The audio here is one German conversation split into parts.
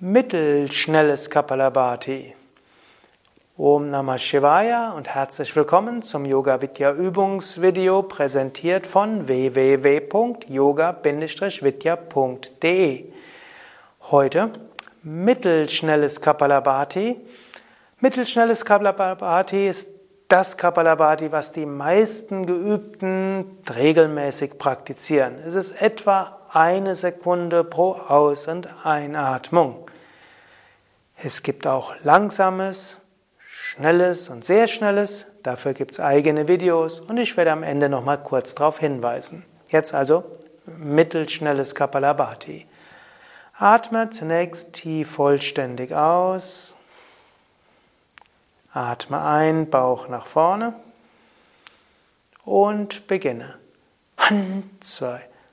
mittelschnelles Kapalabhati. Om Namah Shivaya und herzlich willkommen zum Yoga Vidya Übungsvideo präsentiert von www.yoga-vidya.de. Heute mittelschnelles Kapalabhati. Mittelschnelles Kapalabhati ist das Kapalabhati, was die meisten Geübten regelmäßig praktizieren. Es ist etwa eine Sekunde pro Aus- und Einatmung. Es gibt auch langsames, schnelles und sehr schnelles. Dafür gibt es eigene Videos und ich werde am Ende noch mal kurz darauf hinweisen. Jetzt also mittelschnelles Kapalabhati. Atme zunächst tief vollständig aus. Atme ein, Bauch nach vorne und beginne. Hand, zwei,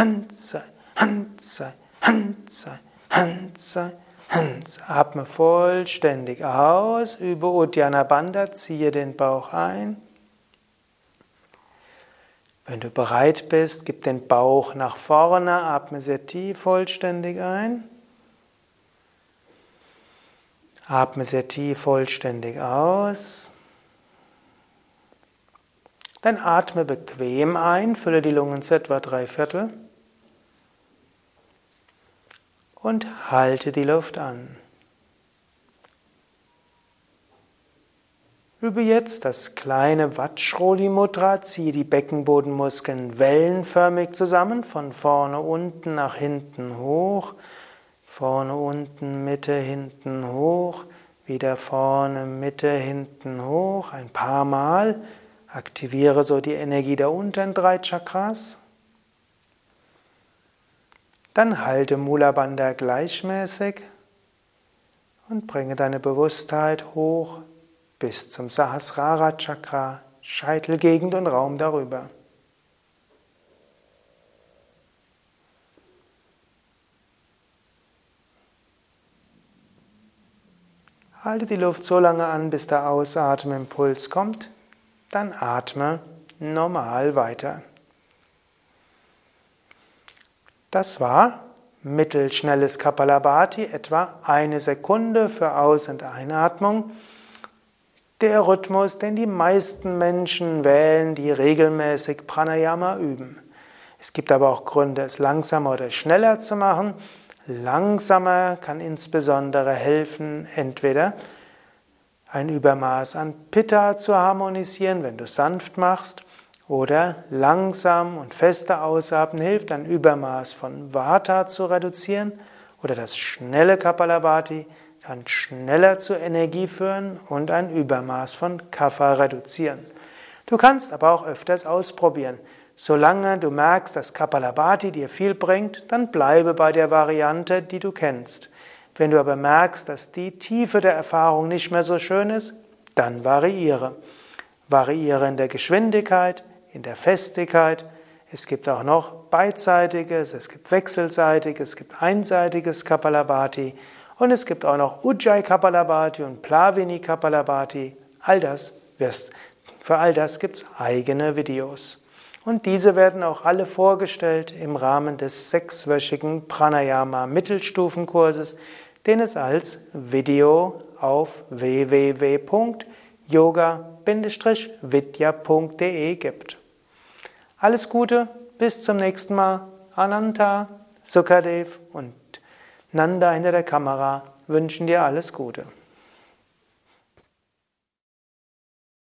Hand sei, Hand sei, Hand. Atme vollständig aus, über Uddiyana Bandha, ziehe den Bauch ein. Wenn du bereit bist, gib den Bauch nach vorne, atme sehr tief vollständig ein. Atme sehr tief vollständig aus. Dann atme bequem ein, fülle die Lungen zu etwa drei Viertel und halte die Luft an. Übe jetzt das kleine Vajroli Mudra, ziehe die Beckenbodenmuskeln wellenförmig zusammen, von vorne unten nach hinten hoch, vorne unten, Mitte, hinten hoch, wieder vorne, Mitte, hinten hoch, ein paar Mal. Aktiviere so die Energie der unteren drei Chakras. Dann halte Mula Bandha gleichmäßig und bringe deine Bewusstheit hoch bis zum Sahasrara Chakra, Scheitelgegend und Raum darüber. Halte die Luft so lange an, bis der Ausatmimpuls kommt, dann atme normal weiter. Das war mittelschnelles Kapalabhati, etwa eine Sekunde für Aus- und Einatmung. Der Rhythmus, den die meisten Menschen wählen, die regelmäßig Pranayama üben. Es gibt aber auch Gründe, es langsamer oder schneller zu machen. Langsamer kann insbesondere helfen, entweder ein Übermaß an Pitta zu harmonisieren, wenn du sanft machst, oder langsam und feste Ausatmen hilft, ein Übermaß von Vata zu reduzieren. Oder das schnelle Kapalabhati kann schneller zur Energie führen und ein Übermaß von Kapha reduzieren. Du kannst aber auch öfters ausprobieren. Solange du merkst, dass Kapalabhati dir viel bringt, dann bleibe bei der Variante, die du kennst. Wenn du aber merkst, dass die Tiefe der Erfahrung nicht mehr so schön ist, dann variiere. Variiere in der Geschwindigkeit, in der Festigkeit. Es gibt auch noch beidseitiges, es gibt wechselseitiges, es gibt einseitiges Kapalabhati und es gibt auch noch Ujjayi Kapalabhati und Plavini Kapalabhati. All das wirst, für all das gibt es eigene Videos. Und diese werden auch alle vorgestellt im Rahmen des sechswöchigen Pranayama Mittelstufenkurses, den es als Video auf www.yoga-vidya.de gibt. Alles Gute, bis zum nächsten Mal. Ananta, Sukadev und Nanda hinter der Kamera wünschen dir alles Gute.